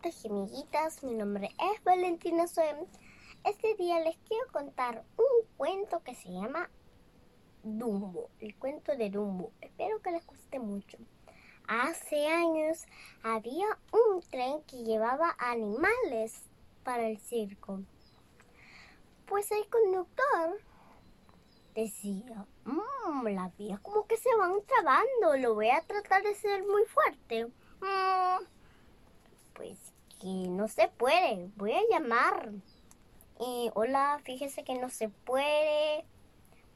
amiguitos y amiguitas, mi nombre es Valentina Soem. Este día les quiero contar un cuento que se llama Dumbo, el cuento de Dumbo. Espero que les guste mucho. Hace años había un tren que llevaba animales para el circo. Pues el conductor decía, mmm, la vía como que se van trabando, lo voy a tratar de ser muy fuerte. Mm, pues que no se puede, voy a llamar. Y hola, fíjese que no se puede.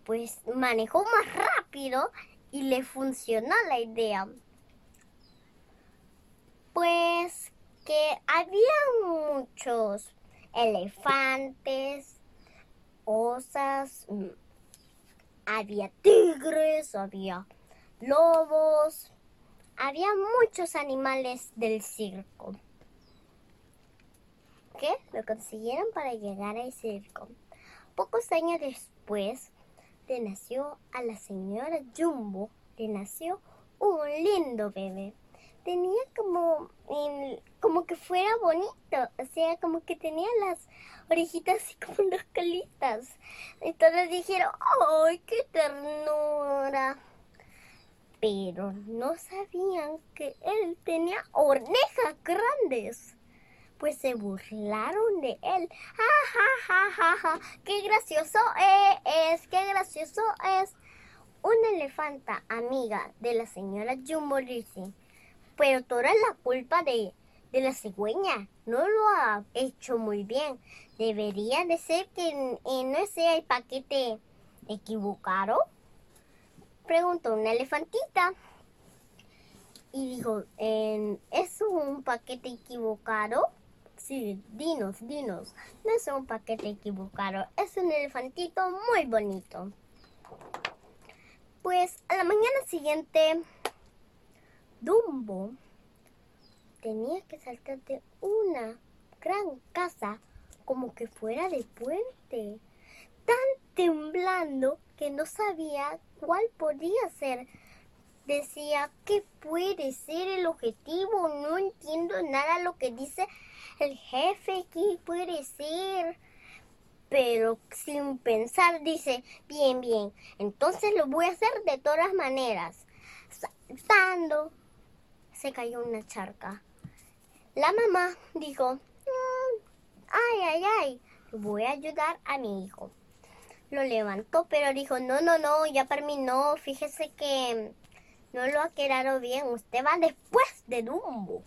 Pues manejó más rápido y le funcionó la idea. Pues que había muchos elefantes, osas, mm, había tigres, había lobos, había muchos animales del circo que lo consiguieron para llegar al circo. Pocos años después le nació a la señora Jumbo, le nació un lindo bebé. Tenía como, como que fuera bonito, o sea, como que tenía las orejitas así como unas calitas. Entonces dijeron, ¡ay, qué ternura! Pero no sabían que él tenía orejas grandes. Pues se burlaron de él. ¡Ja, ja, ja, ja, ja! ¡Qué gracioso es! ¡Qué gracioso es! Una elefanta amiga de la señora Jumbo dice, pero toda la culpa de, de la cigüeña. No lo ha hecho muy bien. Debería de ser que no sea el paquete equivocado. Preguntó una elefantita. Y dijo, ¿es un paquete equivocado? Sí, dinos, dinos. No es un paquete equivocado, es un elefantito muy bonito. Pues a la mañana siguiente, Dumbo tenía que saltar de una gran casa como que fuera de puente, tan temblando que no sabía cuál podía ser. Decía, ¿qué puede ser el objetivo? No entiendo nada lo que dice el jefe, ¿qué puede ser? Pero sin pensar dice, bien, bien, entonces lo voy a hacer de todas maneras. Saltando, se cayó una charca. La mamá dijo, mm, ay, ay, ay, voy a ayudar a mi hijo. Lo levantó, pero dijo, no, no, no, ya terminó, fíjese que no lo ha quedado bien, usted va después de Dumbo.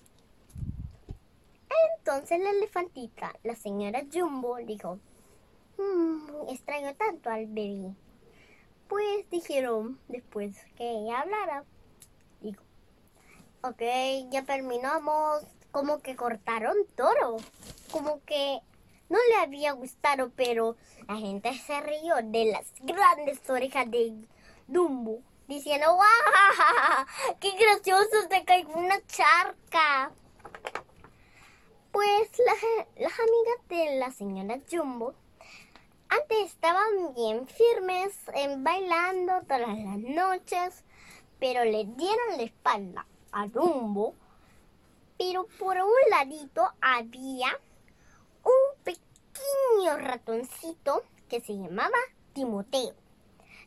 Entonces la elefantita, la señora Jumbo, dijo, mmm, extraño tanto al bebé. Pues dijeron después que ella hablara. Dijo, ok, ya terminamos, como que cortaron toro, como que no le había gustado, pero la gente se rió de las grandes orejas de Dumbo, diciendo, ¡guau! ¡Qué gracioso! Se cayó una charca. Pues las, amigas de la señora Jumbo antes estaban bien firmes en bailando todas las noches, pero le dieron la espalda a Dumbo pero por un ladito había un pequeño ratoncito que se llamaba Timoteo.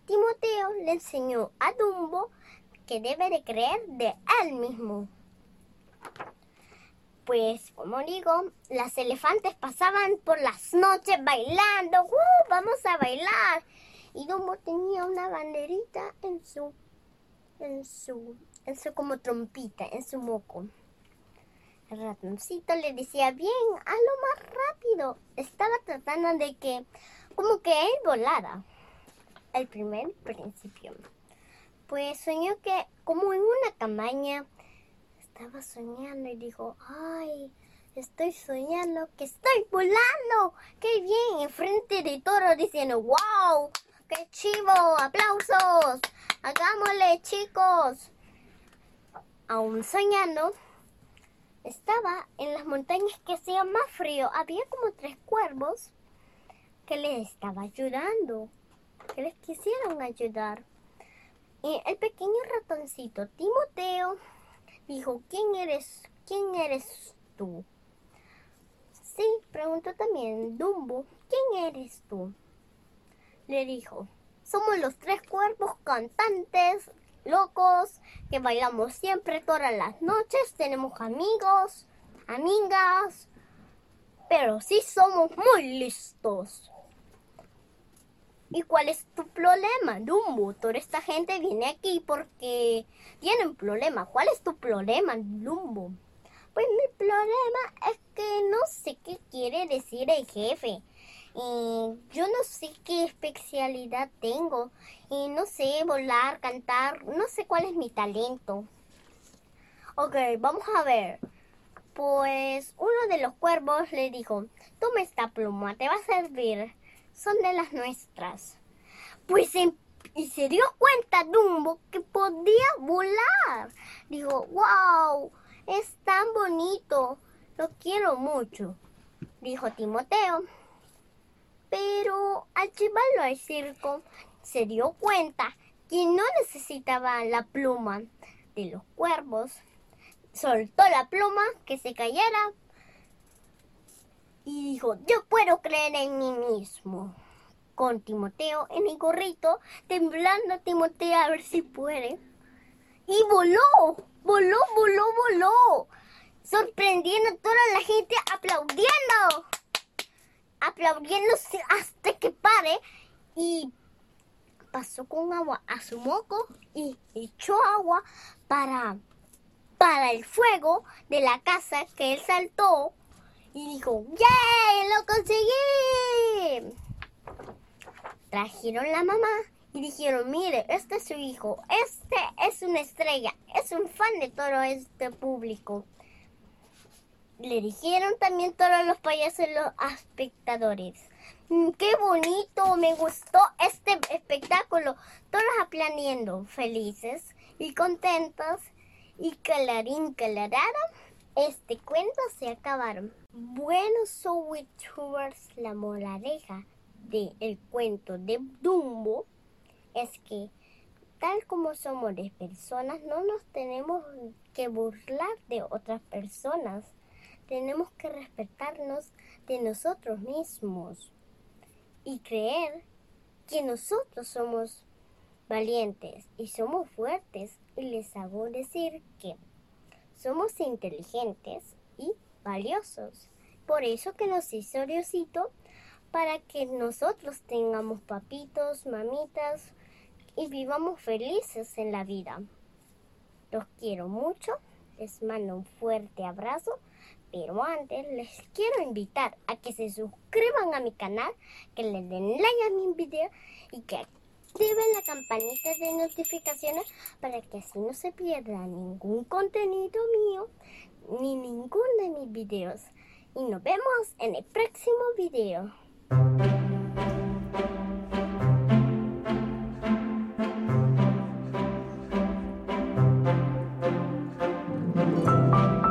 Timoteo le enseñó a Dumbo que debe de creer de él mismo. Pues, como digo, las elefantes pasaban por las noches bailando. ¡Uh! Vamos a bailar. Y Dumbo tenía una banderita en su, en su, en su como trompita, en su moco. El ratoncito le decía, bien, hazlo más rápido. Estaba tratando de que, como que él volara. El primer principio. Pues soñó que, como en una cabaña, estaba soñando y dijo, ay, estoy soñando que estoy volando. ¡Qué bien! Enfrente de todo diciendo, wow, qué chivo, aplausos. Hagámosle, chicos. Aún soñando, estaba en las montañas que hacía más frío. Había como tres cuervos que le estaba ayudando, que les quisieron ayudar. Y el pequeño ratoncito Timoteo dijo, ¿quién eres? ¿Quién eres tú? Sí, preguntó también Dumbo, ¿quién eres tú? Le dijo, somos los tres cuerpos cantantes locos que bailamos siempre todas las noches, tenemos amigos, amigas, pero sí somos muy listos. ¿Y cuál es tu problema, Dumbo? Toda esta gente viene aquí porque tienen problema. ¿Cuál es tu problema, Dumbo? Pues mi problema es que no sé qué quiere decir el jefe. Y yo no sé qué especialidad tengo. Y no sé volar, cantar. No sé cuál es mi talento. Ok, vamos a ver. Pues uno de los cuervos le dijo, toma esta pluma, te va a servir son de las nuestras. Pues y se dio cuenta Dumbo que podía volar. Dijo, wow, es tan bonito, lo quiero mucho, dijo Timoteo. Pero al llevarlo al circo, se dio cuenta que no necesitaba la pluma de los cuervos. Soltó la pluma que se cayera y dijo, yo puedo creer en mí mismo. Con Timoteo en el gorrito, temblando Timoteo a ver si puede. Y voló, voló, voló, voló. Sorprendiendo a toda la gente aplaudiendo. Aplaudiendo hasta que pare. Y pasó con agua a su moco y echó agua para, para el fuego de la casa que él saltó y dijo, ¡Yay! ¡Lo conseguí! Trajeron la mamá y dijeron, mire, este es su hijo, este es una estrella, es un fan de todo este público. Le dijeron también todos los payasos los espectadores. Mm, ¡Qué bonito! Me gustó este espectáculo. Todos aplaudiendo, felices y contentos. Y calarín calarada, este cuento se acabaron. Bueno, so la moraleja del el cuento de Dumbo es que tal como somos de personas, no nos tenemos que burlar de otras personas. Tenemos que respetarnos de nosotros mismos y creer que nosotros somos valientes y somos fuertes. Y les hago decir que somos inteligentes y valiosos. Por eso que nos hizo Diosito para que nosotros tengamos papitos, mamitas y vivamos felices en la vida. Los quiero mucho, les mando un fuerte abrazo, pero antes les quiero invitar a que se suscriban a mi canal, que le den like a mi video y que activen la campanita de notificaciones para que así no se pierda ningún contenido mío ni ninguno de mis videos. Y nos vemos en el próximo video.